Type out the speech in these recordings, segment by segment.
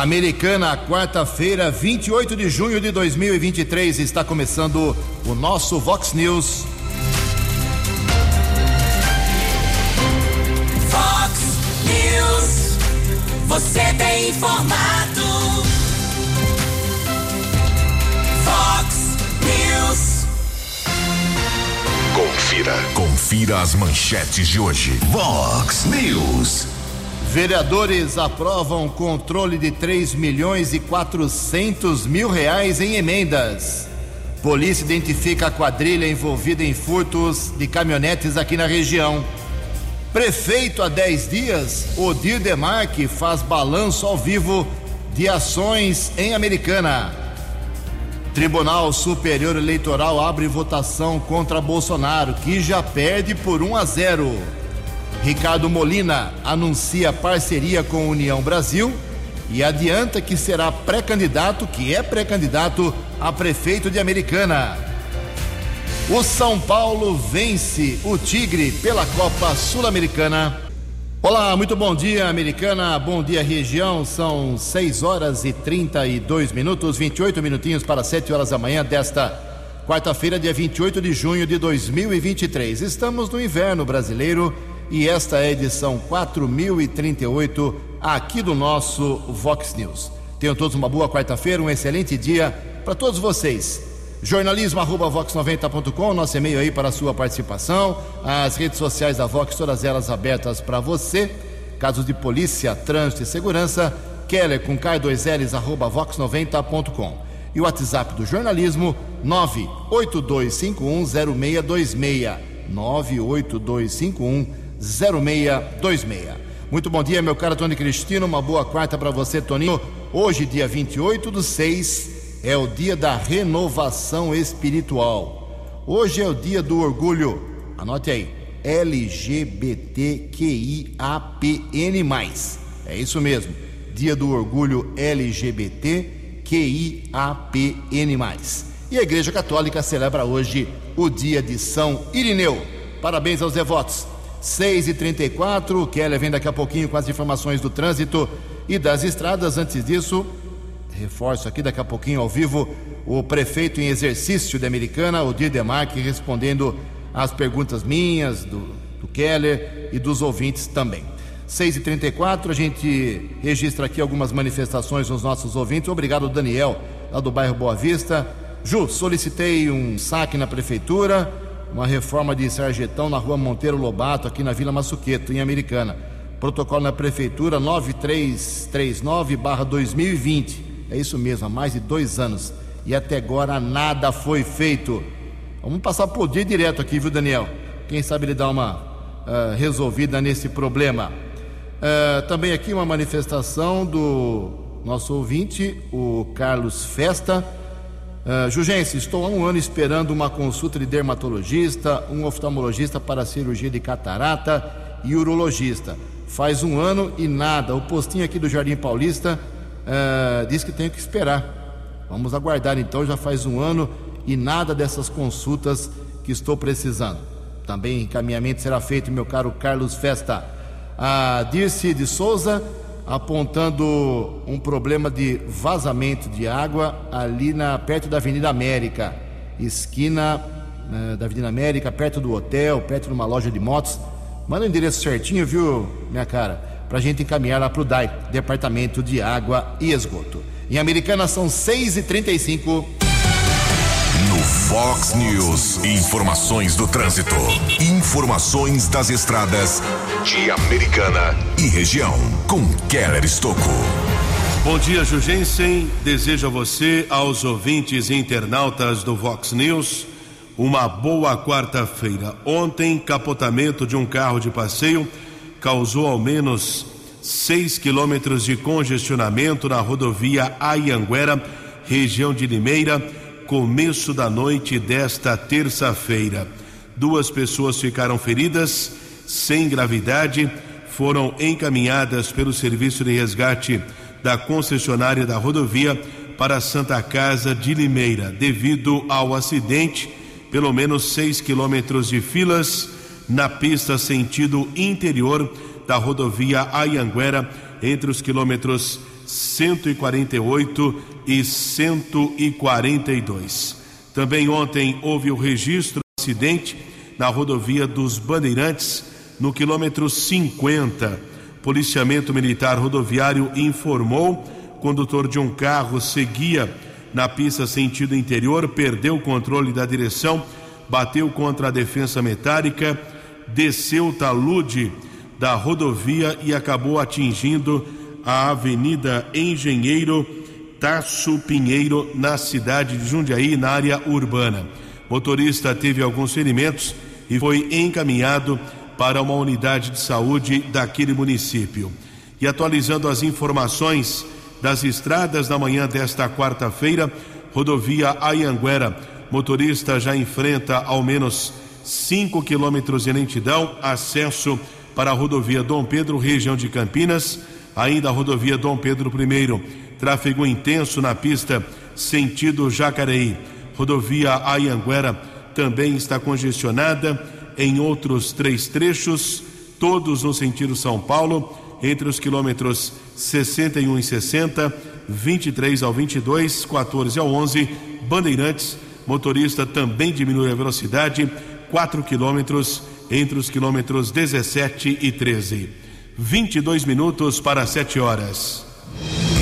Americana, quarta-feira, 28 de junho de 2023, está começando o nosso Vox News. Vox News, você tem informado. Vox News. Confira, confira as manchetes de hoje. Vox News. Vereadores aprovam controle de 3 milhões e 400 mil reais em emendas. Polícia identifica a quadrilha envolvida em furtos de caminhonetes aqui na região. Prefeito há 10 dias, Odir Demarque faz balanço ao vivo de ações em Americana. Tribunal Superior Eleitoral abre votação contra Bolsonaro, que já perde por 1 a 0. Ricardo Molina anuncia parceria com União Brasil e adianta que será pré-candidato, que é pré-candidato a prefeito de Americana. O São Paulo vence o Tigre pela Copa Sul-Americana. Olá, muito bom dia, Americana. Bom dia, região. São 6 horas e 32 minutos, 28 minutinhos para 7 horas da manhã desta quarta-feira, dia 28 de junho de 2023. Estamos no inverno brasileiro e esta é a edição 4038 aqui do nosso Vox News. Tenham todos uma boa quarta-feira, um excelente dia para todos vocês. Jornalismo@vox90.com, nosso e-mail aí para a sua participação. As redes sociais da Vox, todas elas abertas para você. Casos de polícia, trânsito e segurança, Keller com K2Ls, arroba vox90.com. E o WhatsApp do jornalismo, 982510626. 982510626. Muito bom dia, meu caro Tony Cristino. Uma boa quarta para você, Toninho. Hoje, dia 28 do 6, é o dia da renovação espiritual. Hoje é o dia do orgulho. Anote aí. LGBTQIAPN+. É isso mesmo. Dia do orgulho LGBTQIAPN+. E a Igreja Católica celebra hoje o dia de São Irineu. Parabéns aos devotos. 6 e 34 o Keller vem daqui a pouquinho com as informações do trânsito e das estradas. Antes disso, reforço aqui daqui a pouquinho ao vivo o prefeito em exercício de Americana, o Demarque, respondendo às perguntas minhas, do, do Keller e dos ouvintes também. 6 e 34 a gente registra aqui algumas manifestações dos nossos ouvintes. Obrigado, Daniel, lá do bairro Boa Vista. Ju, solicitei um saque na prefeitura, uma reforma de sarjetão na rua Monteiro Lobato, aqui na Vila Massuqueto, em Americana. Protocolo na prefeitura 9339-2020. É isso mesmo, há mais de dois anos. E até agora nada foi feito. Vamos passar por dia direto aqui, viu, Daniel? Quem sabe ele dá uma uh, resolvida nesse problema. Uh, também aqui uma manifestação do nosso ouvinte, o Carlos Festa. Uh, estou há um ano esperando uma consulta de dermatologista, um oftalmologista para cirurgia de catarata e urologista. Faz um ano e nada. O postinho aqui do Jardim Paulista uh, diz que tenho que esperar. Vamos aguardar então, já faz um ano e nada dessas consultas que estou precisando. Também encaminhamento será feito, meu caro Carlos Festa. A Dirce de Souza apontando um problema de vazamento de água ali na perto da Avenida América, esquina né, da Avenida América, perto do hotel, perto de uma loja de motos. Manda o endereço certinho, viu, minha cara? Para a gente encaminhar lá para o DAI, Departamento de Água e Esgoto. Em Americana são 6h35. Fox News, informações do trânsito. Informações das estradas de Americana e região. Com Keller Estocco. Bom dia, Jugensen. Desejo a você, aos ouvintes e internautas do Vox News, uma boa quarta-feira. Ontem, capotamento de um carro de passeio causou ao menos 6 quilômetros de congestionamento na rodovia Ayanguera, região de Limeira começo da noite desta terça-feira. Duas pessoas ficaram feridas, sem gravidade, foram encaminhadas pelo serviço de resgate da concessionária da rodovia para a Santa Casa de Limeira. Devido ao acidente, pelo menos seis quilômetros de filas na pista sentido interior da rodovia Ayanguera, entre os quilômetros 148 e 142. Também ontem houve o registro de acidente na rodovia dos Bandeirantes, no quilômetro 50. Policiamento Militar Rodoviário informou: condutor de um carro seguia na pista sentido interior, perdeu o controle da direção, bateu contra a defensa metálica, desceu o talude da rodovia e acabou atingindo a Avenida Engenheiro Tasso Pinheiro, na cidade de Jundiaí, na área urbana. Motorista teve alguns ferimentos e foi encaminhado para uma unidade de saúde daquele município. E atualizando as informações das estradas na manhã desta quarta-feira, rodovia Ayanguera, motorista já enfrenta ao menos 5 quilômetros de lentidão, acesso para a rodovia Dom Pedro, região de Campinas, ainda a rodovia Dom Pedro I, tráfego intenso na pista sentido Jacareí. Rodovia Ayanguera também está congestionada em outros três trechos, todos no sentido São Paulo, entre os quilômetros 61 e 60, 23 ao 22, 14 ao 11, Bandeirantes, motorista também diminui a velocidade, 4 quilômetros entre os quilômetros 17 e 13. 22 minutos para 7 horas.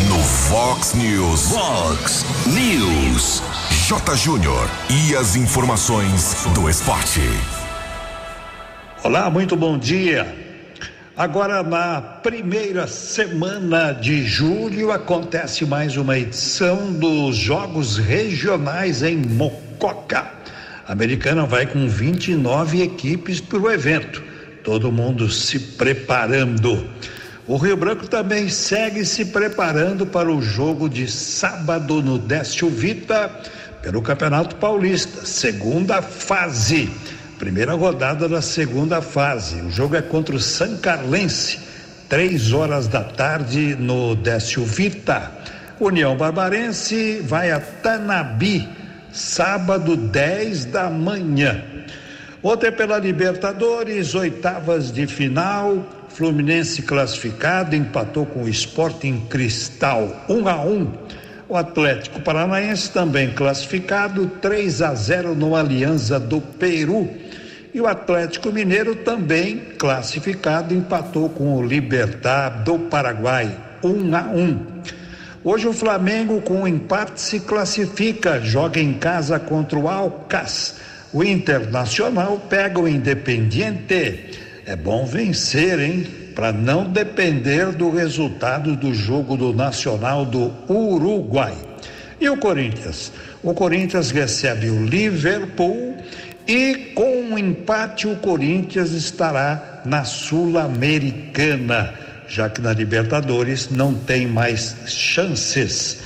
No Fox News. Fox News. J. Júnior. E as informações do esporte. Olá, muito bom dia. Agora, na primeira semana de julho, acontece mais uma edição dos Jogos Regionais em Mococa. A americana vai com 29 equipes para o evento, todo mundo se preparando. O Rio Branco também segue se preparando para o jogo de sábado no Décio Vita pelo Campeonato Paulista, segunda fase. Primeira rodada da segunda fase. O jogo é contra o San Carlense, três horas da tarde no Décio Vita. União Barbarense vai a Tanabi, sábado 10 da manhã. Ontem pela Libertadores, oitavas de final, Fluminense classificado, empatou com o Sporting Cristal, 1 um a 1. Um. O Atlético Paranaense também classificado, 3 a 0 no Aliança do Peru. E o Atlético Mineiro também classificado, empatou com o Libertar do Paraguai, 1 um a 1. Um. Hoje o Flamengo com um empate se classifica, joga em casa contra o Alcas. O Internacional pega o Independiente. É bom vencer, hein? Para não depender do resultado do jogo do Nacional do Uruguai. E o Corinthians? O Corinthians recebe o Liverpool e com um empate o Corinthians estará na Sul-Americana, já que na Libertadores não tem mais chances.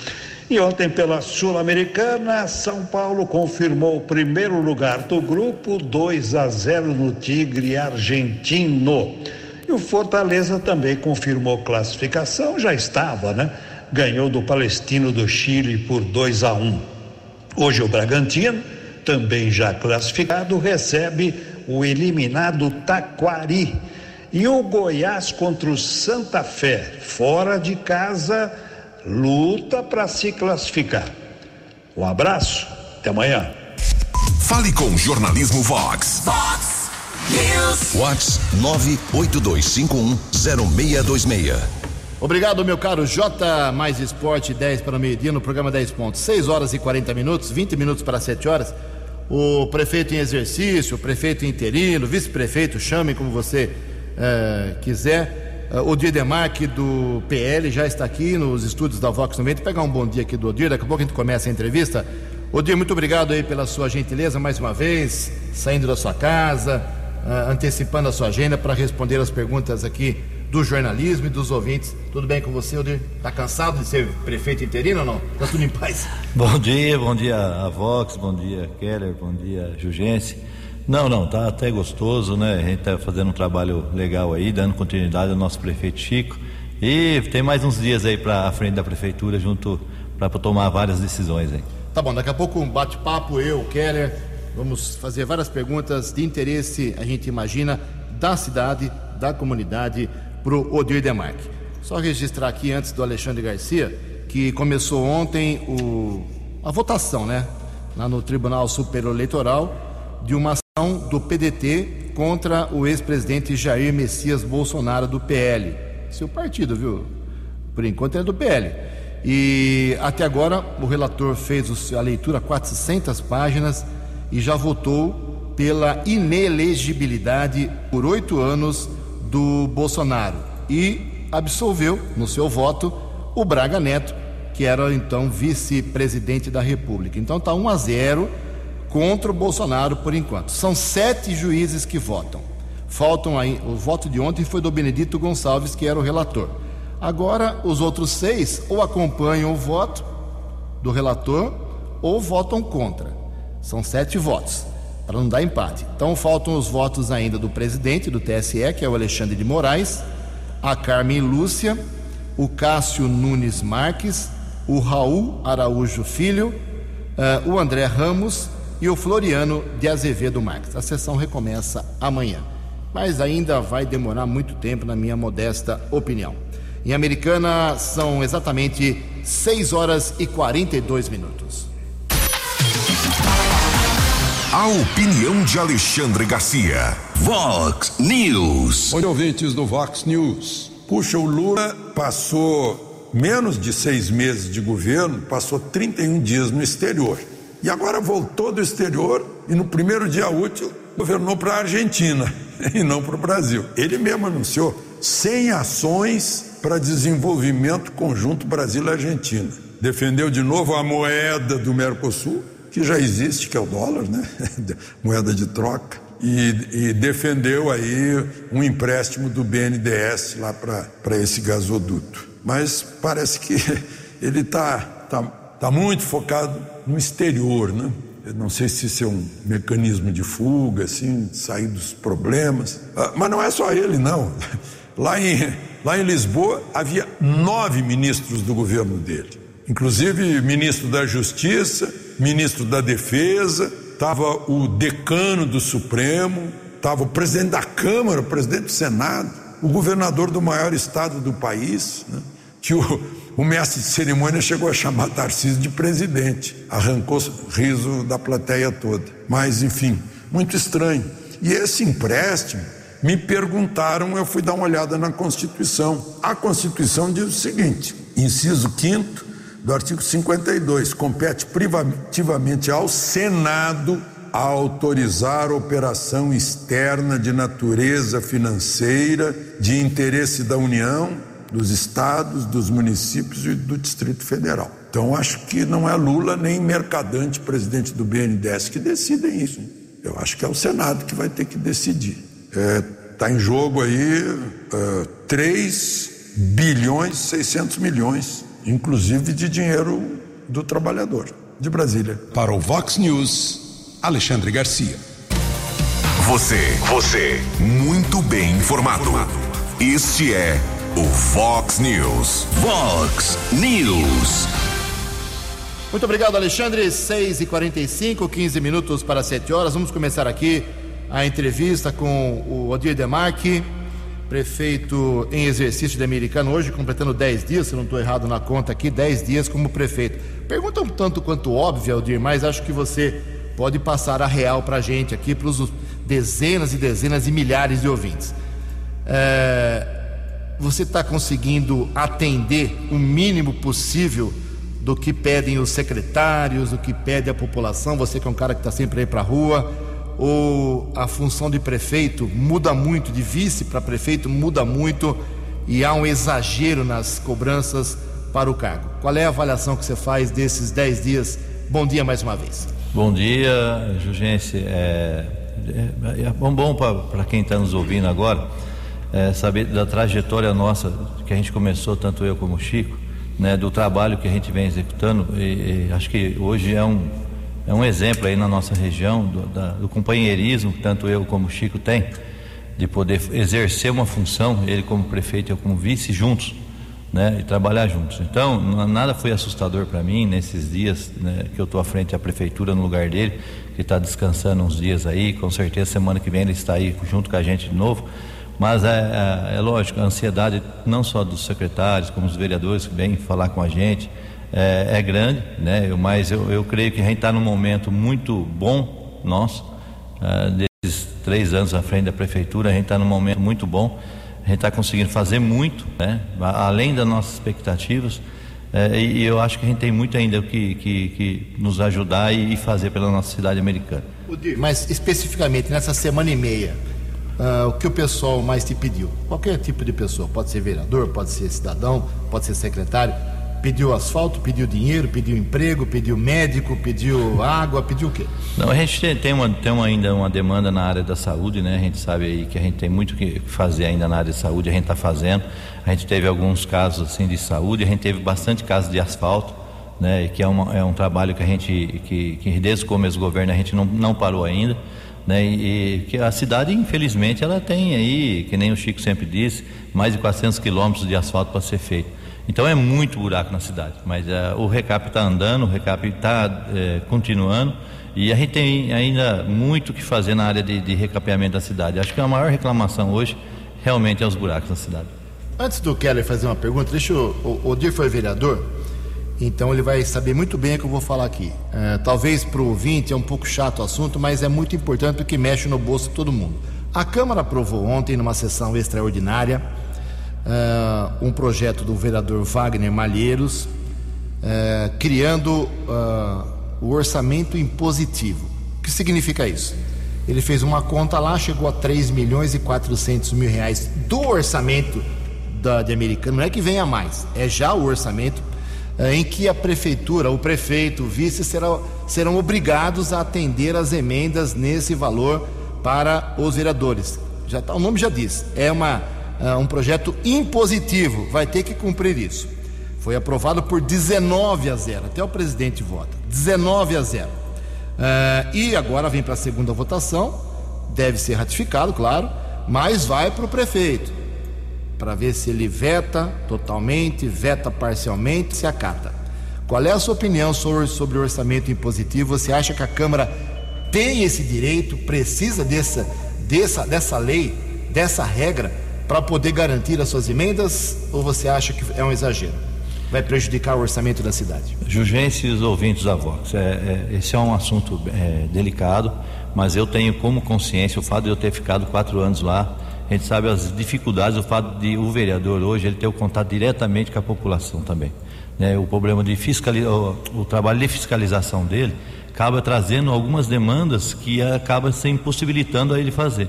E ontem pela Sul-Americana, São Paulo confirmou o primeiro lugar do grupo, 2 a 0 no Tigre Argentino. E o Fortaleza também confirmou classificação, já estava, né? Ganhou do Palestino do Chile por 2 a 1. Hoje o Bragantino também já classificado, recebe o eliminado Taquari. E o Goiás contra o Santa Fé, fora de casa, luta para se classificar. Um abraço, até amanhã. Fale com Jornalismo Vox. Vox News. Vox 982510626. Obrigado, meu caro J. Mais Esporte 10 para o meio-dia no programa 10 pontos. 6 horas e 40 minutos, 20 minutos para 7 horas. O prefeito em exercício, o prefeito interino, vice-prefeito, chame como você eh, quiser. Uh, o Demarque do PL já está aqui nos estúdios da Vox 90. Pegar um bom dia aqui do Odir, daqui a pouco a gente começa a entrevista. Odir, muito obrigado aí pela sua gentileza mais uma vez, saindo da sua casa, uh, antecipando a sua agenda para responder as perguntas aqui do jornalismo e dos ouvintes. Tudo bem com você, Odir? Está cansado de ser prefeito interino ou não? Está tudo em paz? bom dia, bom dia a Vox, bom dia Keller, bom dia Jugense. Não, não, tá até gostoso, né? A gente está fazendo um trabalho legal aí, dando continuidade ao nosso prefeito Chico. E tem mais uns dias aí para a frente da prefeitura, junto para tomar várias decisões aí. Tá bom, daqui a pouco um bate-papo, eu, Keller, vamos fazer várias perguntas de interesse, a gente imagina, da cidade, da comunidade, para o Odir Demarque. Só registrar aqui antes do Alexandre Garcia que começou ontem o, a votação, né? Lá no Tribunal Superior Eleitoral de uma do PDT contra o ex-presidente Jair Messias Bolsonaro do PL. Seu partido, viu? Por enquanto é do PL. E até agora o relator fez a leitura 400 páginas e já votou pela inelegibilidade por oito anos do Bolsonaro e absolveu no seu voto o Braga Neto, que era então vice-presidente da República. Então está 1 a 0 contra o Bolsonaro por enquanto. São sete juízes que votam. Faltam aí, o voto de ontem foi do Benedito Gonçalves, que era o relator. Agora, os outros seis ou acompanham o voto do relator ou votam contra. São sete votos, para não dar empate. Então, faltam os votos ainda do presidente do TSE, que é o Alexandre de Moraes, a Carmen Lúcia, o Cássio Nunes Marques, o Raul Araújo Filho, uh, o André Ramos e o Floriano de Azevedo Marques. A sessão recomeça amanhã, mas ainda vai demorar muito tempo, na minha modesta opinião. Em Americana, são exatamente 6 horas e 42 minutos. A opinião de Alexandre Garcia. Vox News. Oi, ouvintes do Vox News. Puxa, o Lula passou menos de seis meses de governo, passou 31 dias no exterior e agora voltou do exterior e no primeiro dia útil governou para a Argentina e não para o Brasil. Ele mesmo anunciou 100 ações para desenvolvimento conjunto Brasil-Argentina. Defendeu de novo a moeda do Mercosul, que já existe, que é o dólar, né? moeda de troca. E, e, defendeu aí um empréstimo do BNDES lá para esse gasoduto. Mas parece que ele está tá, tá muito focado no exterior, né? Eu não sei se isso é um mecanismo de fuga, assim, sair dos problemas. Ah, mas não é só ele, não. Lá em, lá em Lisboa havia nove ministros do governo dele, inclusive ministro da Justiça, ministro da Defesa, estava o decano do Supremo, estava o presidente da Câmara, o presidente do Senado, o governador do maior estado do país, né? que o, o mestre de cerimônia chegou a chamar Tarcísio de presidente, arrancou riso da plateia toda. Mas, enfim, muito estranho. E esse empréstimo, me perguntaram, eu fui dar uma olhada na Constituição. A Constituição diz o seguinte: inciso 5 do artigo 52, compete privativamente ao Senado a autorizar operação externa de natureza financeira de interesse da União dos estados, dos municípios e do Distrito Federal. Então, acho que não é Lula nem Mercadante, presidente do BNDES, que decidem isso. Eu acho que é o Senado que vai ter que decidir. Está é, tá em jogo aí é, 3 bilhões 600 milhões, inclusive de dinheiro do trabalhador de Brasília. Para o Vox News, Alexandre Garcia. Você, você, muito bem informado. Este é o Fox News. Fox News. Muito obrigado, Alexandre. 6 e 45 15 minutos para 7 horas. Vamos começar aqui a entrevista com o Odir Demarque, prefeito em exercício de Americano, hoje completando 10 dias, se não estou errado na conta aqui, 10 dias como prefeito. Pergunta um tanto quanto óbvia, Odir, mas acho que você pode passar a real para a gente aqui, para os dezenas e dezenas e milhares de ouvintes. É você está conseguindo atender o mínimo possível do que pedem os secretários, do que pede a população? Você que é um cara que está sempre aí para a rua, ou a função de prefeito muda muito, de vice para prefeito muda muito e há um exagero nas cobranças para o cargo? Qual é a avaliação que você faz desses 10 dias? Bom dia mais uma vez. Bom dia, Jurgense. É, é, é bom, bom para quem está nos ouvindo agora é, saber da trajetória nossa, que a gente começou, tanto eu como o Chico, né, do trabalho que a gente vem executando. E, e acho que hoje é um, é um exemplo aí na nossa região do, da, do companheirismo que tanto eu como o Chico tem, de poder exercer uma função, ele como prefeito e eu como vice, juntos. Né, e trabalhar juntos. Então, nada foi assustador para mim nesses dias né, que eu estou à frente da prefeitura no lugar dele, que está descansando uns dias aí. Com certeza, semana que vem ele está aí junto com a gente de novo Mas é, é, é, lógico, a ansiedade não só dos secretários, como dos vereadores que vêm falar com a gente, é, é grande, né? Eu, mas eu, eu creio que a gente está num momento muito bom nosso, é, desses três anos à frente da prefeitura, a gente está num momento muito bom, a gente está conseguindo fazer muito, né? Além das nossas expectativas. É, e eu acho que a gente tem muito ainda que, que, que nos ajudar e, e fazer pela nossa cidade americana. Mas especificamente nessa semana e meia, uh, o que o pessoal mais te pediu? Qualquer tipo de pessoa, pode ser vereador, pode ser cidadão, pode ser secretário. Pediu asfalto, pediu dinheiro, pediu emprego, pediu médico, pediu água, pediu o quê? Não, a gente tem, uma, tem uma, ainda uma demanda na área da saúde, né? A gente sabe aí que a gente tem muito que fazer ainda na área de saúde, a gente está fazendo. A gente teve alguns casos assim de saúde, a gente teve bastante casos de asfalto, né? Que é, uma, é um trabalho que a gente, que, que desde o começo do governo a gente não, não parou ainda. Né, e, que a cidade, infelizmente, ela tem aí, que nem o Chico sempre disse, mais de 400 quilômetros de asfalto para ser feito. Então é muito buraco na cidade, mas uh, o recap está andando, o recap está uh, eh, continuando e a gente tem ainda muito o que fazer na área de, de recapeamento da cidade. Acho que a maior reclamação hoje realmente é os buracos na cidade. Antes do Keller fazer uma pergunta, deixa eu, o Odir foi vereador, então ele vai saber muito bem o que eu vou falar aqui. É, talvez para o ouvinte é um pouco chato o assunto, mas é muito importante porque mexe no bolso de todo mundo. A Câmara aprovou ontem, numa sessão extraordinária, uh, um projeto do vereador Wagner Malheiros, uh, criando uh, o orçamento impositivo. O que significa isso? Ele fez uma conta lá, chegou a 3 milhões e 400 mil reais do orçamento da, de Americana. Não é que venha mais, é já o orçamento em que a prefeitura, o prefeito, o vice serão, serão obrigados a atender as emendas nesse valor para os vereadores. Já tá, o nome já diz, é uma, uh, um projeto impositivo, vai ter que cumprir isso. Foi aprovado por 19 a 0, até o presidente vota. 19 a 0. Uh, eh, e agora vem para a segunda votação, deve ser ratificado, claro, mas vai para o prefeito para ver se ele veta totalmente, veta parcialmente, se acata. Qual é a sua opinião sobre, sobre o orçamento impositivo? Você acha que a Câmara tem esse direito, precisa dessa, dessa, dessa lei, dessa regra, para poder garantir as suas emendas? Ou você acha que é um exagero? Vai prejudicar o orçamento da cidade? Jurgense e os ouvintes da Vox, é, é, esse é um assunto é, delicado, mas eu tenho como consciência o fato de eu ter ficado quatro anos lá a gente sabe as dificuldades, o fato de o vereador hoje ele ter o contato diretamente com a população também. Né? O problema de fiscalizar, o, o, trabalho de fiscalização dele acaba trazendo algumas demandas que acaba se impossibilitando a ele fazer.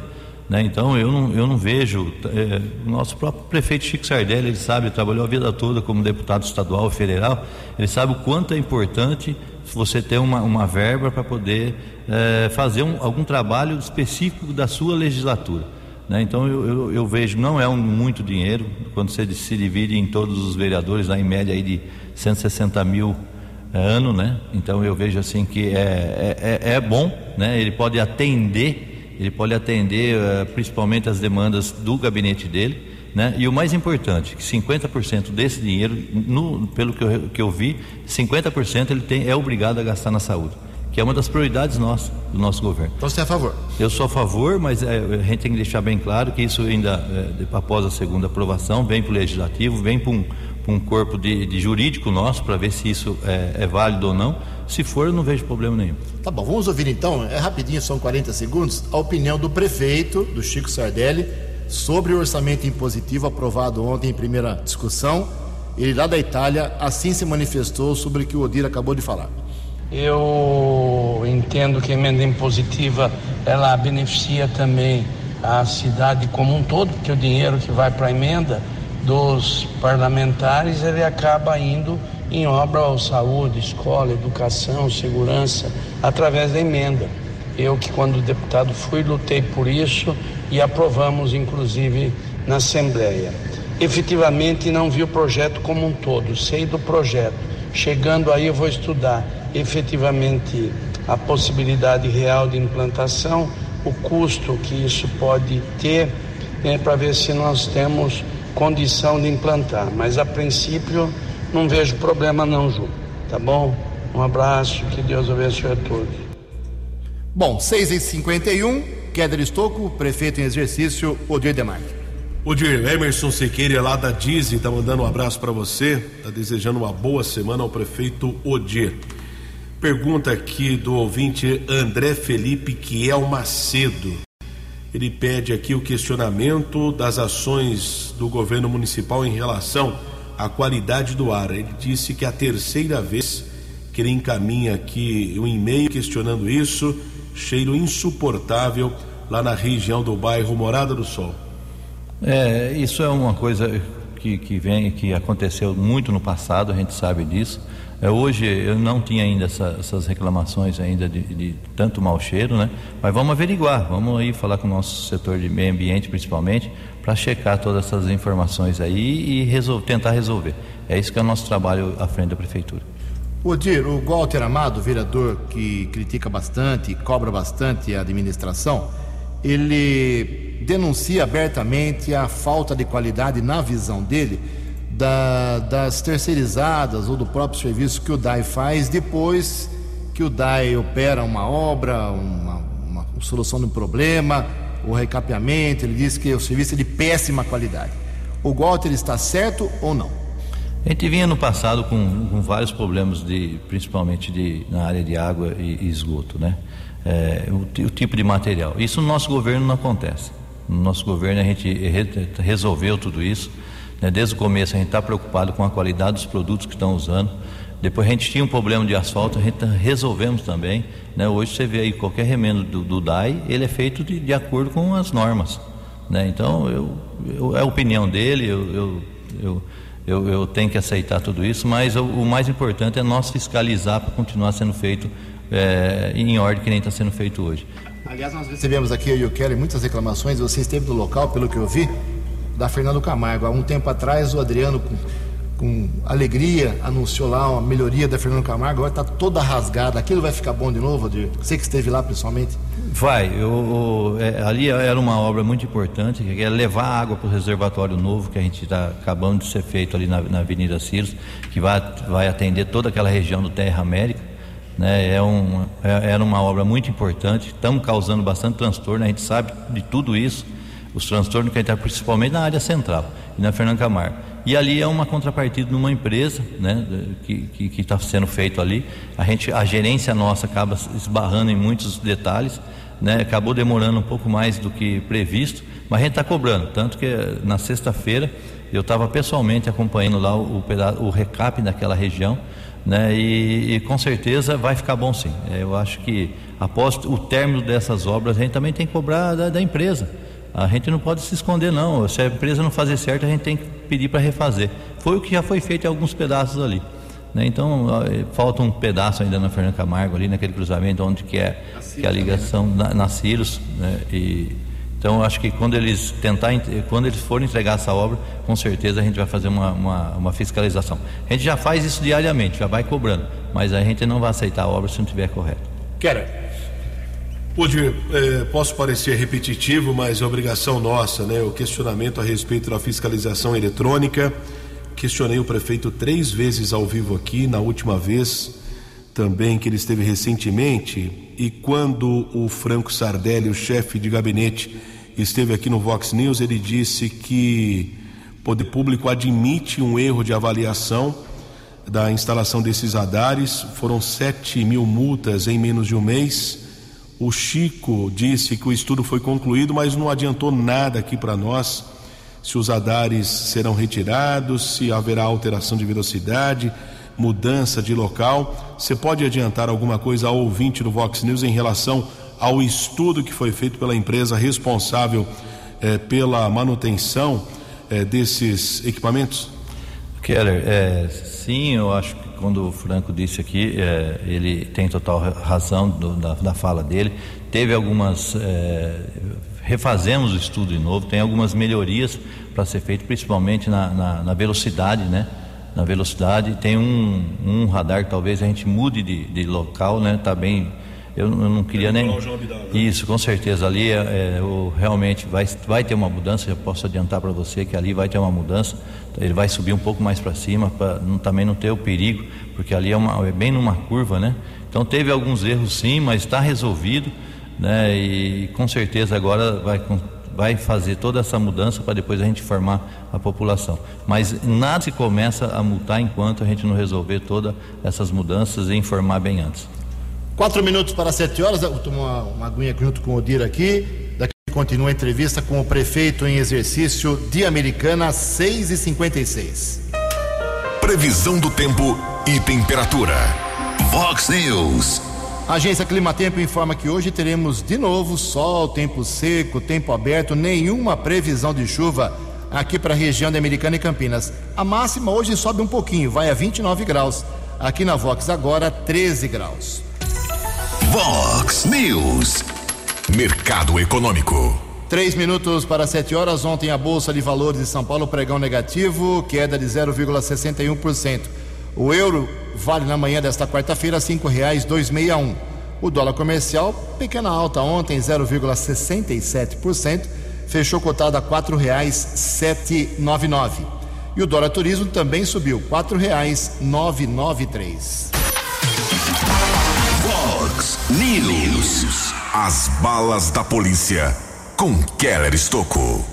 Né? Então eu não, eu não vejo. É, o nosso próprio prefeito Chico Sardelli, ele sabe, ele trabalhou a vida toda como deputado estadual e federal, ele sabe o quanto é importante você ter uma, uma verba para poder é, fazer um, algum trabalho específico da sua legislatura. Né? Então eu, eu, eu, vejo, não é um, muito dinheiro, quando você se divide em todos os vereadores, lá em média aí de 160 mil é, ano, né? Então eu vejo assim que é, é, é, é bom, né? Ele pode atender, ele pode atender uh, principalmente as demandas do gabinete dele, né? E o mais importante, que 50% desse dinheiro, no, pelo que eu, que eu vi, 50% ele tem, é obrigado a gastar na saúde que é uma das prioridades nossas, do nosso governo. Então você é a favor? Eu sou a favor, mas é, a gente tem que deixar bem claro que isso ainda, é, após a segunda aprovação, vem para o legislativo, vem para um, um corpo de, de jurídico nosso para ver se isso é, é, válido ou não. Se for, eu não vejo problema nenhum. Tá bom, vamos ouvir então, é rapidinho, são 40 segundos, a opinião do prefeito, do Chico Sardelli, sobre o orçamento impositivo aprovado ontem em primeira discussão. Ele lá da Itália assim se manifestou sobre o que o Odir acabou de falar. Eu entendo que a emenda impositiva ela beneficia também a cidade como um todo, porque o dinheiro que vai para a emenda dos parlamentares ele acaba indo em obra ou saúde, escola, educação, segurança, através da emenda. Eu que quando deputado fui lutei por isso e aprovamos inclusive na Assembleia. Efetivamente não vi o projeto como um todo, sei do projeto. Chegando aí eu vou estudar efetivamente a possibilidade real de implantação, o custo que isso pode ter, né, para ver se nós temos condição de implantar. Mas a princípio não vejo problema não, Ju. Tá bom? Um abraço, que Deus abençoe a todos. Bom, 6 h 51 Kéder Estocco, prefeito em exercício, Odir Demarque. O Dir Emerson Sequeira lá da Disney tá mandando um abraço para você, tá desejando uma boa semana ao prefeito Odir. Pergunta aqui do ouvinte André Felipe Kiel Macedo. Ele pede aqui o questionamento das ações do governo municipal em relação à qualidade do ar. Ele disse que é a terceira vez que ele encaminha aqui um e-mail questionando isso, cheiro insuportável lá na região do bairro Morada do Sol. É, isso é uma coisa que, que vem, que aconteceu muito no passado, a gente sabe disso. É, hoje eu não tinha ainda essa, essas reclamações ainda de, de, tanto mau cheiro, né? Mas vamos averiguar, vamos aí falar com o nosso setor de meio ambiente principalmente, para checar todas essas informações aí e resol tentar resolver. É isso que é o nosso trabalho à frente da prefeitura. Odir, o Walter Amado, vereador que critica bastante, cobra bastante a administração, ele denuncia abertamente a falta de qualidade na visão dele da, das terceirizadas ou do próprio serviço que o DAI faz depois que o DAI opera uma obra, uma, uma, solução de um problema, o recapeamento. Ele diz que o serviço é de péssima qualidade. O Walter está certo ou não? A gente vinha no passado com, com vários problemas, de, principalmente de, na área de água e, e esgoto, né? É, o, o, tipo de material. Isso no nosso governo não acontece. No nosso governo a gente re, resolveu tudo isso. Né? Desde o começo a gente está preocupado com a qualidade dos produtos que estão usando. Depois a gente tinha um problema de asfalto, a gente tá, resolvemos também. Né? Hoje você vê aí qualquer remendo do, do DAI, ele é feito de, de acordo com as normas. Né? Então, eu, eu, é a opinião dele, eu, eu, eu eu, eu, tenho que aceitar tudo isso, mas o, o mais importante é nós fiscalizar para continuar sendo feito é, em ordem que nem está sendo feito hoje. Aliás, nós recebemos aqui, eu e o Kelly, muitas reclamações. Você esteve no local, pelo que eu vi, da Fernando Camargo. Há um tempo atrás, o Adriano, com, com alegria, anunciou lá uma melhoria da Fernando Camargo. Agora está toda rasgada. Aquilo vai ficar bom de novo, Adriano? Você que esteve lá pessoalmente? Vai. Eu, eu, é, ali era uma obra muito importante, que é levar água para o reservatório novo que a gente está acabando de ser feito ali na, na Avenida Ciros, que vai, vai atender toda aquela região do Terra América. Né? É um, é, era uma obra muito importante, estamos causando bastante transtorno, a gente sabe de tudo isso, os transtornos que a gente está principalmente na área central e na Fernando Camargo. E ali é uma contrapartida numa empresa né, que está sendo feito ali. A, gente, a gerência nossa acaba esbarrando em muitos detalhes, né, acabou demorando um pouco mais do que previsto, mas a gente está cobrando. Tanto que na sexta-feira eu estava pessoalmente acompanhando lá o, o, o recap daquela região né? E, e, com certeza vai ficar bom sim. É, eu acho que após o término dessas obras a gente também tem que cobrar da, da, empresa. A gente não pode se esconder não. Se a empresa não fazer certo a gente tem que pedir para refazer. Foi o que já foi feito em alguns pedaços ali. Né? Então falta um pedaço ainda na Fernanda Camargo ali naquele cruzamento onde que é, que é a ligação na, na Ciros, né? E então, acho que quando eles tentar, quando eles forem entregar essa obra, com certeza a gente vai fazer uma, uma, uma, fiscalização. A gente já faz isso diariamente, já vai cobrando, mas a gente não vai aceitar a obra se não estiver correto. Quero. Pude, eh, posso parecer repetitivo, mas é obrigação nossa, né? O questionamento a respeito da fiscalização eletrônica. Questionei o prefeito três vezes ao vivo aqui, na última vez também que ele esteve recentemente, e quando o Franco Sardelli, o chefe de gabinete, esteve aqui no Vox News, ele disse que o poder público admite um erro de avaliação da instalação desses radares, foram 7 mil multas em menos de um mês. O Chico disse que o estudo foi concluído, mas não adiantou nada aqui para nós. Se os radares serão retirados, se haverá alteração de velocidade, mudança de local. Você pode adiantar alguma coisa ao ouvinte do Vox News em relação ao estudo que foi feito pela empresa responsável eh, pela manutenção eh, desses equipamentos? Keller, é, sim, eu acho que quando o Franco disse aqui, é, ele tem total razão do, da, da, fala dele. Teve algumas. É, refazemos o estudo de novo, tem algumas melhorias para ser feito, principalmente na, na, na velocidade, né? Na velocidade. Tem um, um radar que talvez a gente mude de, de local, né? Tá bem. Eu, eu não queria nem. Né? Isso, com certeza. Ali é, é, realmente vai, vai ter uma mudança. Já posso adiantar para você que ali vai ter uma mudança. Ele vai subir um pouco mais para cima para também não ter o perigo, porque ali é, uma, é bem numa curva, né? Então teve alguns erros sim, mas está resolvido, né? E com certeza agora vai vai fazer toda essa mudança para depois a gente formar a população. Mas nada se começa a multar enquanto a gente não resolver todas essas mudanças e informar bem antes. Quatro minutos para sete horas, eu tomo uma, uma aguinha junto com o Dir aqui. Daqui continua a entrevista com o prefeito em exercício de Americana, 6 e 56 Previsão do tempo e temperatura. Vox News. A agência Climatempo informa que hoje teremos de novo sol, tempo seco, tempo aberto, nenhuma previsão de chuva aqui para a região de Americana e Campinas. A máxima hoje sobe um pouquinho, vai a 29 graus. Aqui na Vox agora 13 graus. Vox News. Mercado Econômico. Três minutos para sete horas. Ontem a Bolsa de Valores de São Paulo pregão negativo, queda de 0,61%. O euro vale na manhã desta quarta-feira meia um. O dólar comercial, pequena alta ontem, 0,67%, fechou cotado a nove nove. E o dólar turismo também subiu, nove três. Fox News. As balas da polícia com Keller Estocco.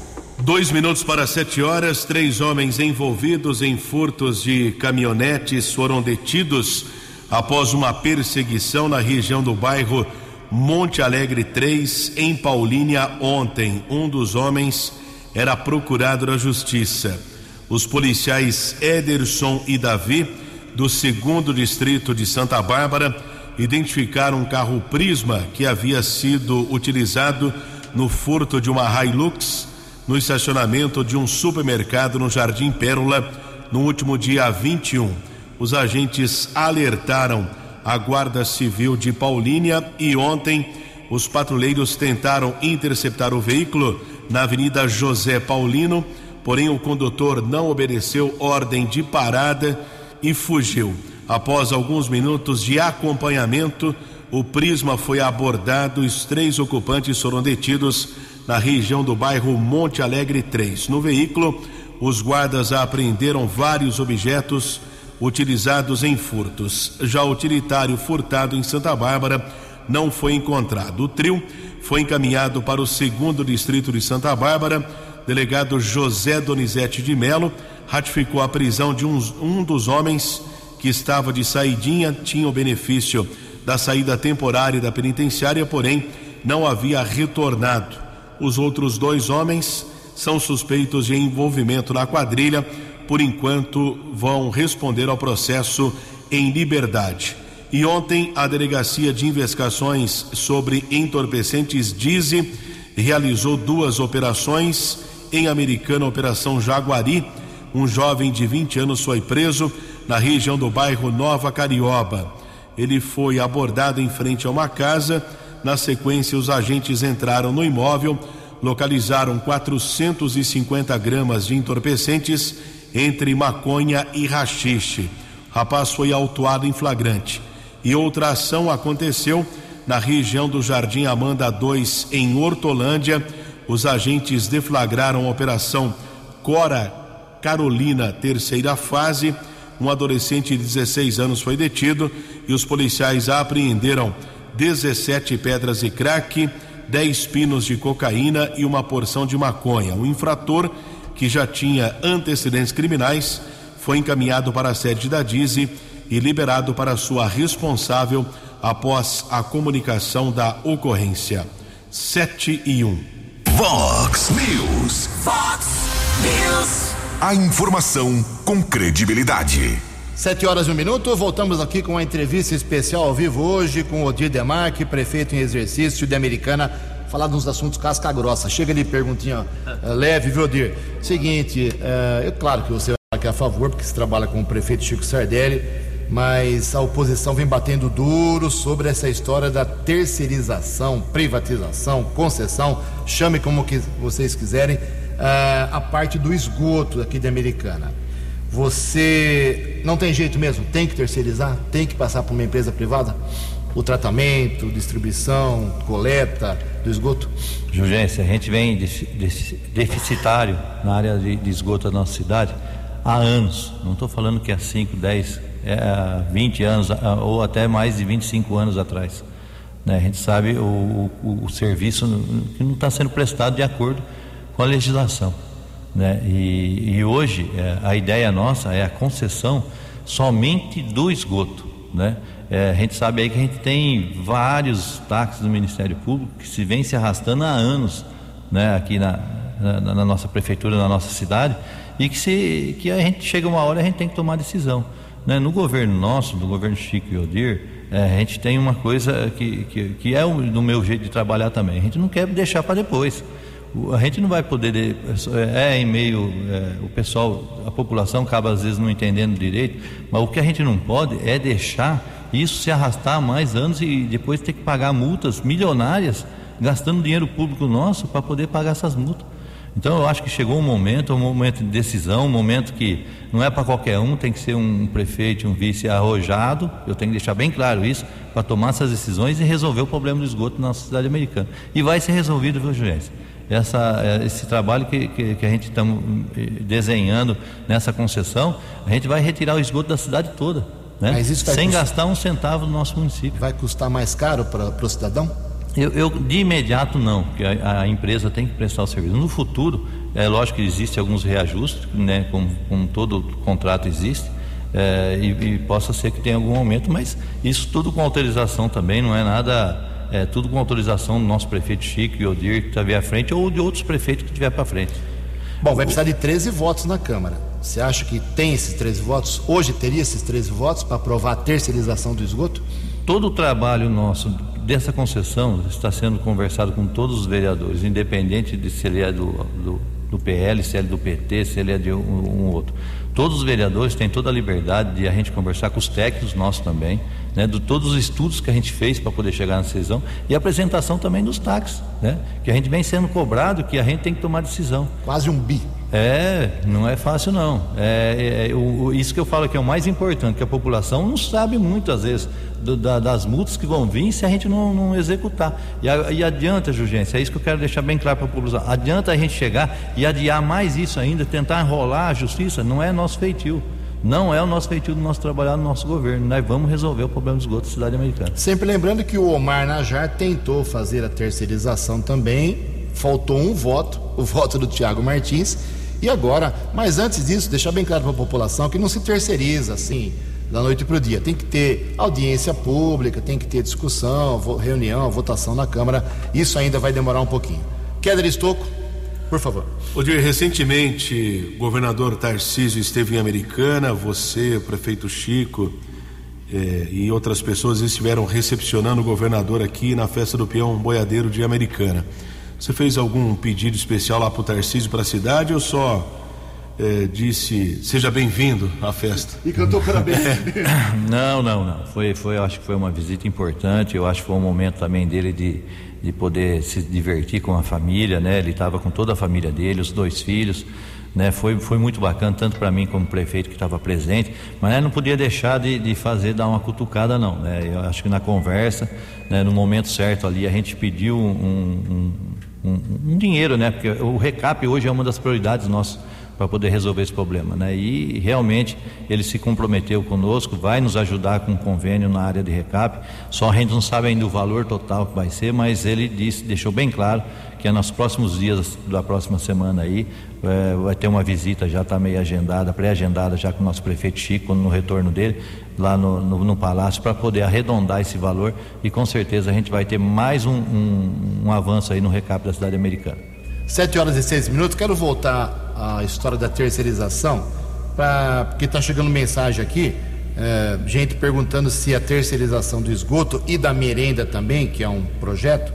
Dois minutos para sete horas, três homens envolvidos em furtos de caminhonetes foram detidos após uma perseguição na região do bairro Monte Alegre 3, em Paulínia, ontem. Um dos homens era procurado na justiça. Os policiais Ederson e Davi, do segundo distrito de Santa Bárbara, identificaram um carro Prisma que havia sido utilizado no furto de uma Hilux no estacionamento de um supermercado no Jardim Pérola no último dia 21. Os agentes alertaram a Guarda Civil de Paulínia e ontem os patrulheiros tentaram interceptar o veículo na Avenida José Paulino, porém o condutor não obedeceu ordem de parada e fugiu. Após alguns minutos de acompanhamento, o Prisma foi abordado os três ocupantes foram detidos na região do bairro Monte Alegre 3. No veículo, os guardas apreenderam vários objetos utilizados em furtos. Já o utilitário furtado em Santa Bárbara não foi encontrado. O trio foi encaminhado para o segundo distrito de Santa Bárbara. Delegado José Donizete de Melo ratificou a prisão de um, dos homens que estava de saidinha, tinha o benefício da saída temporária da penitenciária, porém não havia retornado. Os outros dois homens são suspeitos de envolvimento na quadrilha, por enquanto vão responder ao processo em liberdade. E ontem a Delegacia de Investigações sobre Entorpecentes Dize realizou duas operações em Americana, Operação Jaguari. Um jovem de 20 anos foi preso na região do bairro Nova Carioba. Ele foi abordado em frente a uma casa. Na sequência, os agentes entraram no imóvel, localizaram 450 gramas de entorpecentes entre maconha e rachixe. O rapaz foi autuado em flagrante. E outra ação aconteceu na região do Jardim Amanda 2, em Hortolândia. Os agentes deflagraram a operação Cora Carolina, terceira fase um adolescente de 16 anos foi detido e os policiais apreenderam 17 pedras de crack, 10 pinos de cocaína e uma porção de maconha. O infrator, que já tinha antecedentes criminais, foi encaminhado para a sede da DIZI e liberado para sua responsável após a comunicação da ocorrência. 7 e 1. Vox News. Fox News. A informação com credibilidade. Sete horas e um minuto, voltamos aqui com uma entrevista especial ao vivo hoje com Odir Demarque, prefeito em exercício de Americana, falar uns assuntos casca grossa. Chega de perguntinha uh, leve, viu, Odir? Seguinte, é claro que você vai aqui a favor, porque você trabalha com o prefeito Chico Sardelli, mas a oposição vem batendo duro sobre essa história da terceirização, privatização, concessão, chame como que vocês quiserem, uh, a parte do esgoto aqui de Americana. Você não tem jeito mesmo, tem que terceirizar, tem que passar para uma empresa privada o tratamento, distribuição, coleta do esgoto? Jurgência, a gente vem deficitário na área de, de esgoto da nossa cidade há anos. Não estou falando que há 5, 10, é, 20 anos ou até mais de 25 anos atrás. Né? A gente sabe o, o, o serviço que não está sendo prestado de acordo com a legislação. Né? E, e hoje é, a ideia nossa é a concessão somente do esgoto. Né? É, a gente sabe aí que a gente tem vários táxis do Ministério Público que se vem se arrastando há anos né, aqui na, na, na, nossa prefeitura, na nossa cidade, e que, se, que a gente chega uma hora a gente tem que tomar decisão. Né? No governo nosso, no governo Chico e Odir, é, a gente tem uma coisa que, que, que é o, do meu jeito de trabalhar também. A gente não quer deixar para depois. A gente não vai poder. É, é em meio. É, o pessoal, a população acaba às vezes não entendendo direito, mas o que a gente não pode é deixar isso se arrastar mais anos e depois ter que pagar multas milionárias, gastando dinheiro público nosso para poder pagar essas multas. Então eu acho que chegou um momento, um momento de decisão, um momento que não é para qualquer um, tem que ser um prefeito, um vice arrojado, eu tenho que deixar bem claro isso, para tomar essas decisões e resolver o problema do esgoto na nossa cidade americana. E vai ser resolvido, viu, Juliette? Essa, eh, esse trabalho que, que, que a gente está eh, desenhando nessa concessão, a gente vai retirar o esgoto da cidade toda, né? sem custar... gastar um centavo no nosso município. Vai custar mais caro para o cidadão? Eu, eu, de imediato não, porque a, a, empresa tem que prestar o serviço. No futuro, é lógico que existe alguns reajustes, né, como, como todo contrato existe, é, e, e, possa ser que tenha algum aumento, mas isso tudo com autorização também, não é nada, é tudo com autorização do nosso prefeito Chico e Odir que está à frente ou de outros prefeitos que estiver para frente. Bom, vai precisar de 13 votos na Câmara. Você acha que tem esses 13 votos? Hoje teria esses 13 votos para aprovar a terceirização do esgoto? Todo o trabalho nosso dessa concessão está sendo conversado com todos os vereadores, independente de se ele é do, do, do PL, se ele é do PT, se ele é de um, um, outro. Todos os vereadores têm toda a liberdade de a gente conversar com os técnicos nossos também, né, de todos os estudos que a gente fez para poder chegar na decisão e a apresentação também dos táxis, né, que a gente vem sendo cobrado, que a gente tem que tomar decisão. Quase um bi. É, não é fácil não. É, é, o, isso que eu falo que é o mais importante, que a população não sabe muito às vezes do, da, das multas que vão vir se a gente não, não executar. E, e adianta, Jurgência, é isso que eu quero deixar bem claro para a população. Adianta a gente chegar e adiar mais isso ainda, tentar enrolar a justiça, não é nosso feitio. Não é o nosso feitio do nosso trabalhar no nosso governo. Nós vamos resolver o problema do esgoto da cidade americana. Sempre lembrando que o Omar Najar tentou fazer a terceirização também, faltou um voto, o voto do Tiago Martins e agora, mas antes disso, deixar bem claro para a população que não se terceiriza assim da noite para o dia. Tem que ter audiência pública, tem que ter discussão, reunião, votação na Câmara. Isso ainda vai demorar um pouquinho. Keller Estocco, por favor. Odir, recentemente, o governador Tarcísio esteve em Americana, você, o prefeito Chico eh, e outras pessoas estiveram recepcionando o governador aqui na festa do peão boiadeiro de Americana. Você fez algum pedido especial lá para o Tarcísio, para a cidade, ou só é, disse seja bem-vindo à festa? E cantou parabéns. não, não, não. Foi, foi, eu acho que foi uma visita importante. Eu acho que foi um momento também dele de, de poder se divertir com a família, né? Ele estava com toda a família dele, os dois filhos. Né, foi, foi muito bacana, tanto para mim como prefeito que estava presente, mas né, não podia deixar de, de fazer, dar uma cutucada, não. Né, eu acho que na conversa, né, no momento certo ali, a gente pediu um, um, um, um dinheiro, né? Porque o recap hoje é uma das prioridades nossas para poder resolver esse problema, né? E realmente ele se comprometeu conosco, vai nos ajudar com um convênio na área de recap. Só a gente não sabe ainda o valor total que vai ser, mas ele disse, deixou bem claro que é nos próximos dias da próxima semana aí é, vai ter uma visita já está meio agendada, pré-agendada já com o nosso prefeito Chico no retorno dele lá no, no, no palácio para poder arredondar esse valor e com certeza a gente vai ter mais um, um, um avanço aí no recap da cidade americana. Sete horas e seis minutos. Quero voltar à história da terceirização, pra, porque está chegando mensagem aqui. É, gente perguntando se a terceirização do esgoto e da merenda também, que é um projeto,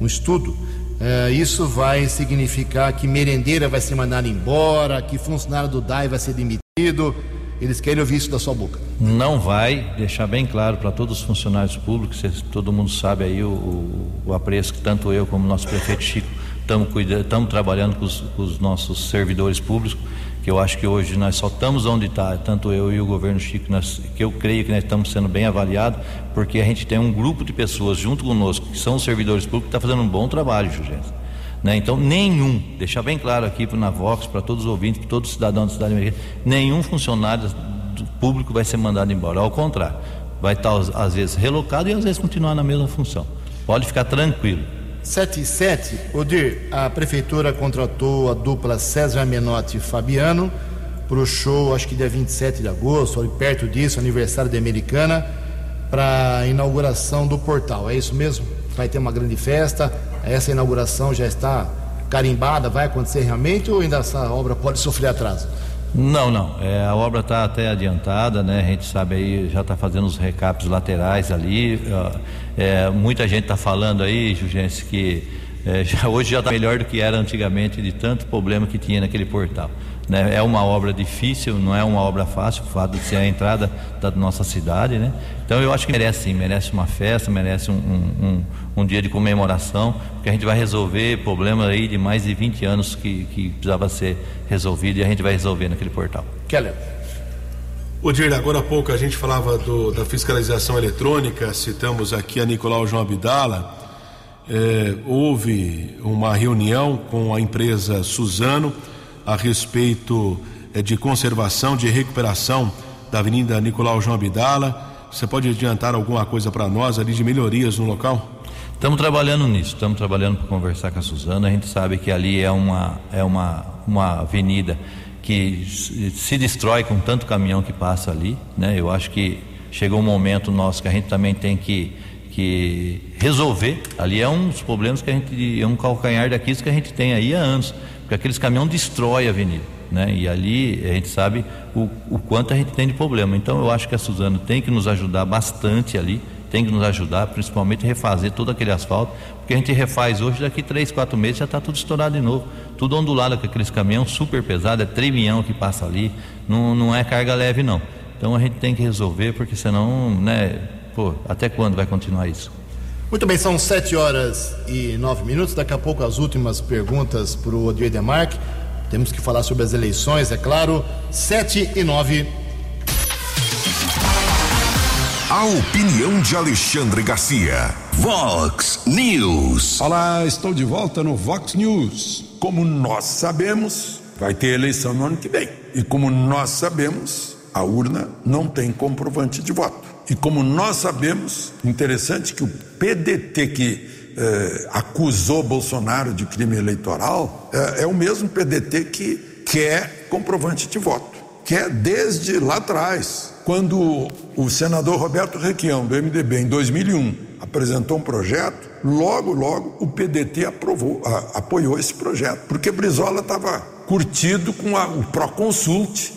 um estudo, é, isso vai significar que merendeira vai ser mandada embora, que funcionário do DAI vai ser demitido. Eles querem ouvir isso da sua boca. Não vai, deixar bem claro para todos os funcionários públicos, todo mundo sabe aí o, o, o apreço que tanto eu como o nosso prefeito Chico estamos trabalhando com os, com os, nossos servidores públicos, que eu acho que hoje nós só estamos onde está, tanto eu e o governo Chico, nós, que eu creio que nós estamos sendo bem avaliados, porque a gente tem um grupo de pessoas junto conosco, que são os servidores públicos, que está fazendo um bom trabalho, Jugência. Né? Então, nenhum, deixar bem claro aqui na Vox, para todos os ouvintes, para todos os cidadãos da cidade americana, nenhum funcionário público vai ser mandado embora, ao contrário vai estar às vezes relocado e às vezes continuar na mesma função. Pode ficar tranquilo. 7 e 7, Odir, a prefeitura contratou a dupla César Menotti e Fabiano para o show, acho que dia 27 de agosto, ali perto disso, aniversário da Americana, para inauguração do portal. É isso mesmo? Vai ter uma grande festa. Essa inauguração já está carimbada, vai acontecer realmente ou ainda essa obra pode sofrer atraso? Não, não. É, a obra está até adiantada, né? A gente sabe aí, já está fazendo os recaps laterais ali. É, muita gente está falando aí, Jugense, que é, já, hoje já está melhor do que era antigamente de tanto problema que tinha naquele portal. Né? É uma obra difícil, não é uma obra fácil, o fato de ser a entrada da nossa cidade, né? Então eu acho que merece sim, merece uma festa, merece um, um, um, um dia de comemoração, porque a gente vai resolver problemas aí de mais de 20 anos que, que precisava ser resolvido e a gente vai resolver naquele portal. Keller. Odir, agora há pouco a gente falava do, da fiscalização eletrônica, citamos aqui a Nicolau João Abdala. É, houve uma reunião com a empresa Suzano a respeito é, de conservação, de recuperação da Avenida Nicolau João Abdala. Você pode adiantar alguma coisa para nós ali de melhorias no local? Estamos trabalhando nisso, estamos trabalhando para conversar com a Suzana. A gente sabe que ali é uma, é uma, uma avenida que se destrói com tanto caminhão que passa ali. Né? Eu acho que chegou um momento nosso que a gente também tem que, que resolver. Ali é um dos problemas que a gente, é um calcanhar daqui que a gente tem aí há anos porque aqueles caminhões destroem a avenida. Né? E ali a gente sabe o, o quanto a gente tem de problema. Então eu acho que a Suzano tem que nos ajudar bastante ali, tem que nos ajudar, principalmente refazer todo aquele asfalto, porque a gente refaz hoje, daqui três, quatro meses já está tudo estourado de novo, tudo ondulado com aqueles caminhões super pesados, é tremião que passa ali, não, não é carga leve não. Então a gente tem que resolver, porque senão, né, pô, até quando vai continuar isso? Muito bem, são sete horas e nove minutos. Daqui a pouco as últimas perguntas para o Odir Demarque. Temos que falar sobre as eleições, é claro. Sete e nove. A opinião de Alexandre Garcia. Vox News. Olá, estou de volta no Vox News. Como nós sabemos, vai ter eleição no ano que vem. E como nós sabemos, a urna não tem comprovante de voto. E como nós sabemos, interessante que o PDT que eh, acusou Bolsonaro de crime eleitoral eh, é o mesmo PDT que quer comprovante de voto. Quer desde lá atrás, quando o senador Roberto Requião, do MDB, em 2001, apresentou um projeto, logo, logo o PDT aprovou, a, apoiou esse projeto, porque Brizola estava curtido com a, o Proconsult,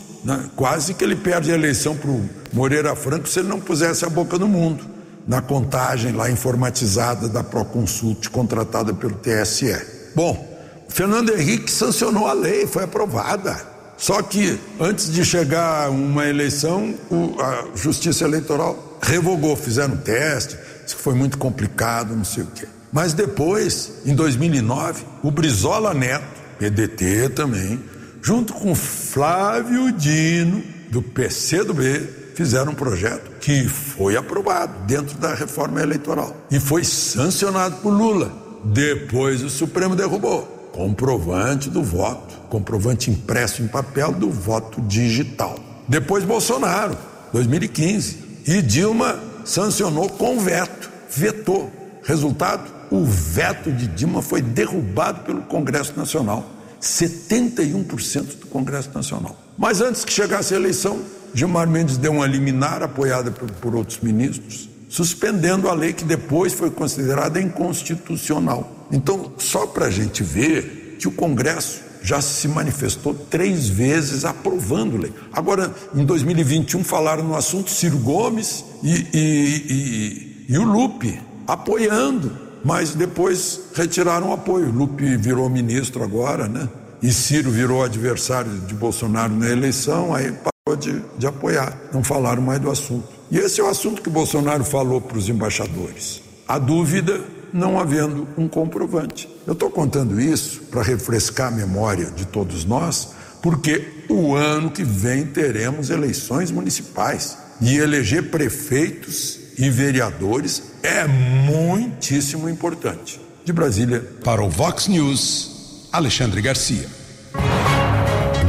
quase que ele perde a eleição para o Moreira Franco se ele não pusesse a boca no mundo na contagem lá informatizada da Proconsult contratada pelo TSE. Bom, Fernando Henrique sancionou a lei, foi aprovada. Só que antes de chegar uma eleição, o, a Justiça Eleitoral revogou, fizeram teste, isso foi muito complicado, não sei o quê. Mas depois, em 2009, o Brizola Neto, PDT também, junto com Flávio Dino, do PCdoB, fizeram um projeto que foi aprovado dentro da reforma eleitoral e foi sancionado por Lula. Depois o Supremo derrubou. Comprovante do voto, comprovante impresso em papel do voto digital. Depois Bolsonaro, 2015. E Dilma sancionou com veto, vetou. Resultado: o veto de Dilma foi derrubado pelo Congresso Nacional. 71% do Congresso Nacional. Mas antes que chegasse a eleição, Gilmar Mendes deu uma liminar apoiada por, por outros ministros, suspendendo a lei que depois foi considerada inconstitucional. Então, só para a gente ver que o Congresso já se manifestou três vezes aprovando lei. Agora, em 2021, falaram no assunto Ciro Gomes e, e, e, e o Lupe apoiando, mas depois retiraram o apoio. Lupe virou ministro agora, né? E Ciro virou adversário de Bolsonaro na eleição, aí de, de apoiar, não falaram mais do assunto. E esse é o assunto que Bolsonaro falou para os embaixadores. A dúvida não havendo um comprovante. Eu estou contando isso para refrescar a memória de todos nós, porque o ano que vem teremos eleições municipais e eleger prefeitos e vereadores é muitíssimo importante. De Brasília. Para o Vox News, Alexandre Garcia.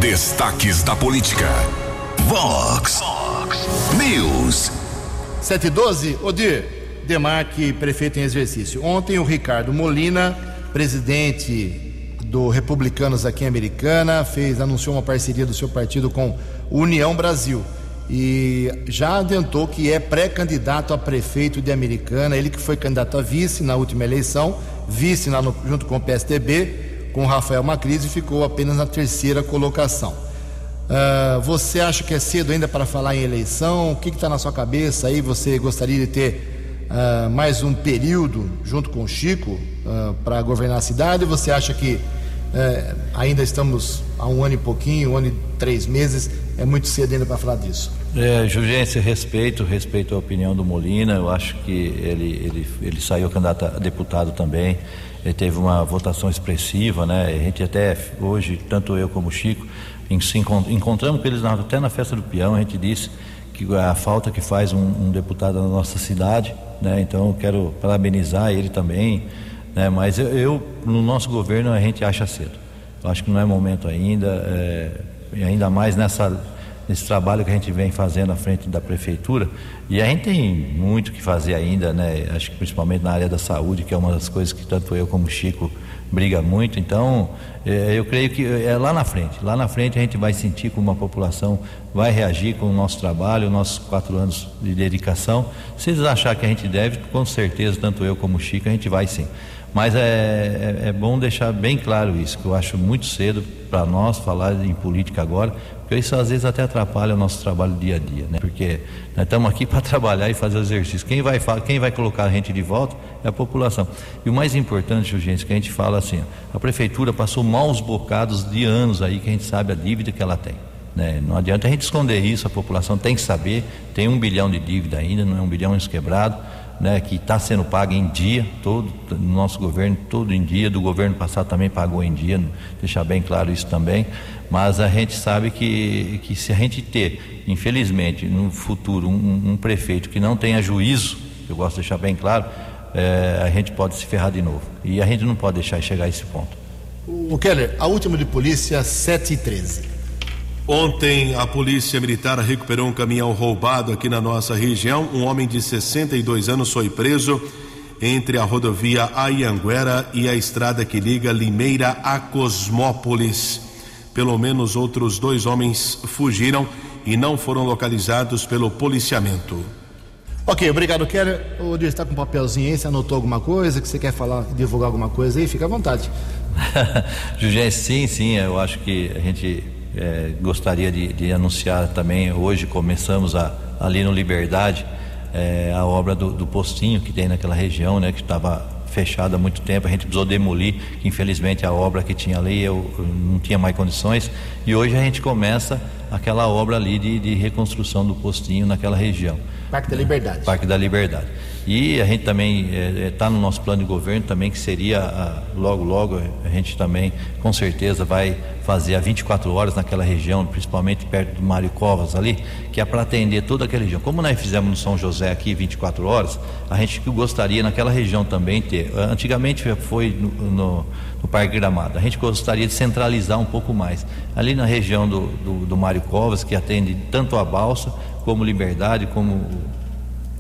Destaques da política. Vox News. 712, Odir, Demarque, prefeito em exercício. Ontem o Ricardo Molina, presidente do Republicanos aqui em Americana, fez, anunciou uma parceria do seu partido com União Brasil e já adiantou que é pré-candidato a prefeito de Americana, ele que foi candidato a vice na última eleição, vice no, junto com o PSDB, com Rafael Macris e ficou apenas na terceira colocação. Uh, você acha que é cedo ainda para falar em eleição? O que está na sua cabeça aí? Você gostaria de ter uh, mais um período junto com o Chico uh, para governar a cidade? Você acha que ainda estamos há um ano e pouquinho, um ano e três meses, é muito cedo ainda para falar disso? É, Jurgência, respeito, respeito a opinião do Molina. Eu acho que ele, ele, ele saiu candidato a deputado também. Ele teve uma votação expressiva, né? A gente até hoje, tanto eu como o Chico, em, se encontramos com eles na, até na festa do peão. A gente disse que a falta que faz um, um deputado na nossa cidade, né? Então quero parabenizar ele também, né? Mas eu, eu, no nosso governo a gente acha cedo. Eu acho que não é momento ainda, é, ainda mais nessa nesse trabalho que a gente vem fazendo à frente da prefeitura. E a gente tem muito que fazer ainda, né? Acho que principalmente na área da saúde, que é uma das coisas que tanto eu como o Chico briga muito. Então, é, eu creio que é lá na frente. Lá na frente a gente vai sentir como a população vai reagir com o nosso trabalho, nossos quatro anos de dedicação. Se eles acharem que a gente deve, com certeza, tanto eu como o Chico, a gente vai sim. Mas é, é, é bom deixar bem claro isso, que eu acho muito cedo para nós falar em política agora, porque isso às vezes até atrapalha o nosso trabalho dia a dia, né? Porque nós estamos aqui para trabalhar e fazer exercício. Quem vai, quem vai colocar a gente de volta é a população. E o mais importante, gente, que a gente fala assim, a prefeitura passou maus bocados de anos aí que a gente sabe a dívida que ela tem. Né? Não adianta a gente esconder isso, a população tem que saber, tem um bilhão de dívida ainda, não é um bilhão esquebrado né, que está sendo paga em dia, todo no nosso governo, todo em dia, do governo passado também pagou em dia, deixar bem claro isso também, mas a gente sabe que, que se a gente ter, infelizmente, no futuro, um, um prefeito que não tenha juízo, eu gosto de deixar bem claro, é, a gente pode se ferrar de novo. E a gente não pode deixar chegar a esse ponto. O Keller, a última de polícia, 7 e 13. Ontem, a Polícia Militar recuperou um caminhão roubado aqui na nossa região. Um homem de 62 anos foi preso entre a rodovia Ayanguera e a estrada que liga Limeira a Cosmópolis. Pelo menos outros dois homens fugiram e não foram localizados pelo policiamento. Ok, obrigado, Keller. O Dir está com um papelzinho aí, você anotou alguma coisa que você quer falar, divulgar alguma coisa aí? Fica à vontade. Jugé, sim, sim, eu acho que a gente é, gostaria de, de, anunciar também, hoje começamos a, ali no Liberdade, é, a obra do, do, postinho que tem naquela região, né, que estava fechada há muito tempo, a gente precisou demolir, que infelizmente a obra que tinha ali eu, eu não tinha mais condições, e hoje a gente começa aquela obra ali de, de reconstrução do postinho naquela região. Parque da Liberdade. Parque da Liberdade. E a gente também está é, é tá no nosso plano de governo também que seria a, logo logo a gente também com certeza vai fazer a 24 horas naquela região, principalmente perto do Mário Covas ali, que é para atender toda aquela região. Como nós fizemos no São José aqui 24 horas, a gente gostaria naquela região também ter. Antigamente foi no, no, no Parque Gramado. A gente gostaria de centralizar um pouco mais. Ali na região do, do, do Mário Covas, que atende tanto a Balsa como Liberdade, como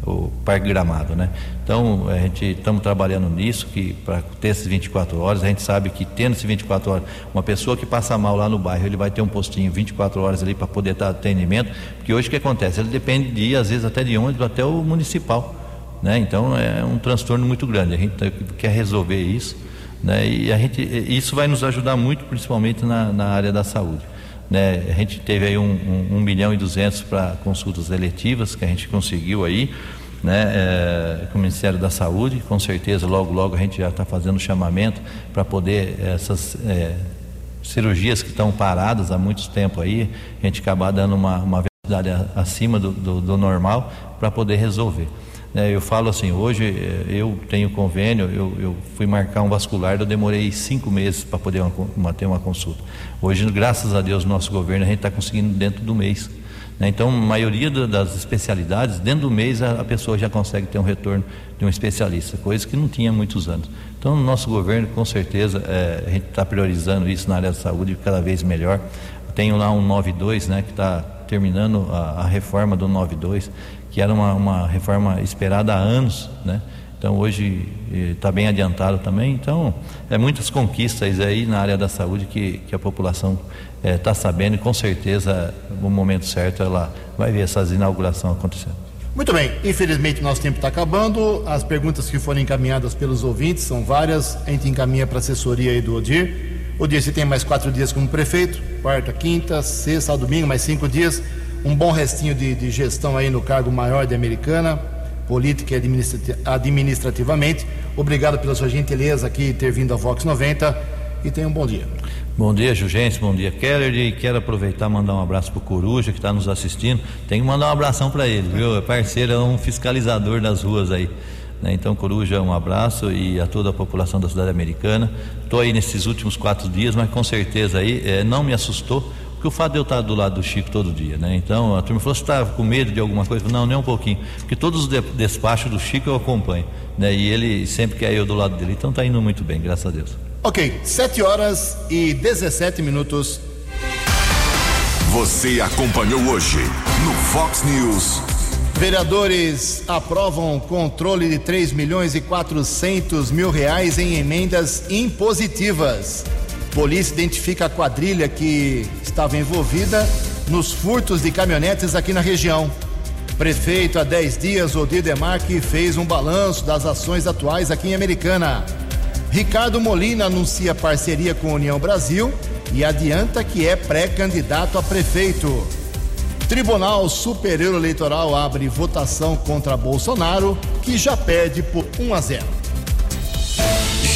o Parque Gramado, né? Então, a gente estamos trabalhando nisso, que para ter essas 24 horas, a gente sabe que tendo essas 24 horas, uma pessoa que passa mal lá no bairro, ele vai ter um postinho 24 horas ali para poder dar atendimento, porque hoje o que acontece? Ele depende de, às vezes, até de ônibus, até o municipal, né? Então, é um transtorno muito grande, a gente quer resolver isso, né? E a gente, isso vai nos ajudar muito, principalmente na, na área da saúde. Né? A gente teve aí um, um, um milhão e duzentos para consultas eletivas que a gente conseguiu aí, né? É, com o Ministério da Saúde, com certeza logo logo a gente já está fazendo chamamento para poder essas é, cirurgias que estão paradas há muito tempo aí, a gente acabar dando uma, uma velocidade acima do, do, do normal para poder resolver. É, eu falo assim, hoje é, eu tenho convênio, eu, eu, fui marcar um vascular, eu demorei cinco meses para poder uma, ter uma consulta. Hoje, graças a Deus, nosso governo, a gente está conseguindo dentro do mês. Né? Então, a maioria das especialidades, dentro do mês, a, pessoa já consegue ter um retorno de um especialista, coisa que não tinha há muitos anos. Então, no nosso governo, com certeza, é, a gente está priorizando isso na área da saúde cada vez melhor. Tenho lá um 92, né, que está terminando a, a reforma do 92, que era uma, uma reforma esperada há anos, né? Então hoje está bem adiantado também. Então é muitas conquistas aí na área da saúde que, que a população está sabendo e com certeza no momento certo ela vai ver essas inaugurações acontecendo. Muito bem, infelizmente nosso tempo está acabando. As perguntas que foram encaminhadas pelos ouvintes são várias. A gente encaminha para a assessoria aí do Odir. Odir, você tem mais quatro dias como prefeito, quarta, quinta, sexta, domingo, mais cinco dias. Um bom restinho de, de gestão aí no cargo maior de Americana, política e administrativamente. Obrigado pela sua gentileza aqui ter vindo a Vox 90 e tenha um bom dia. Bom dia, Jugêncio. Bom dia, Keller. E quero aproveitar e mandar um abraço pro Coruja, que está nos assistindo. Tem que mandar um abração para ele, viu? É parceiro, é um fiscalizador das ruas aí. Né? Então, Coruja, um abraço e a toda a população da cidade americana. Estou aí nesses últimos quatro dias, mas com certeza aí é, não me assustou, porque o fato de eu estar do lado do Chico todo dia, né? Então a turma falou: você está com medo de alguma coisa? Não, nem um pouquinho, porque todos os despachos do Chico eu acompanho, né? E ele sempre quer eu do lado dele, então está indo muito bem, graças a Deus. Ok, 7 horas e 17 minutos. Você acompanhou hoje no Fox News. Vereadores aprovam controle de 3 milhões e 400 mil reais em emendas impositivas. Polícia identifica a quadrilha que estava envolvida nos furtos de caminhonetes aqui na região. Prefeito, há 10 dias, Odir Demarque fez um balanço das ações atuais aqui em Americana. Ricardo Molina anuncia parceria com a União Brasil e adianta que é pré-candidato a prefeito. Tribunal Superior Eleitoral abre votação contra Bolsonaro, que já perde por 1 a 0.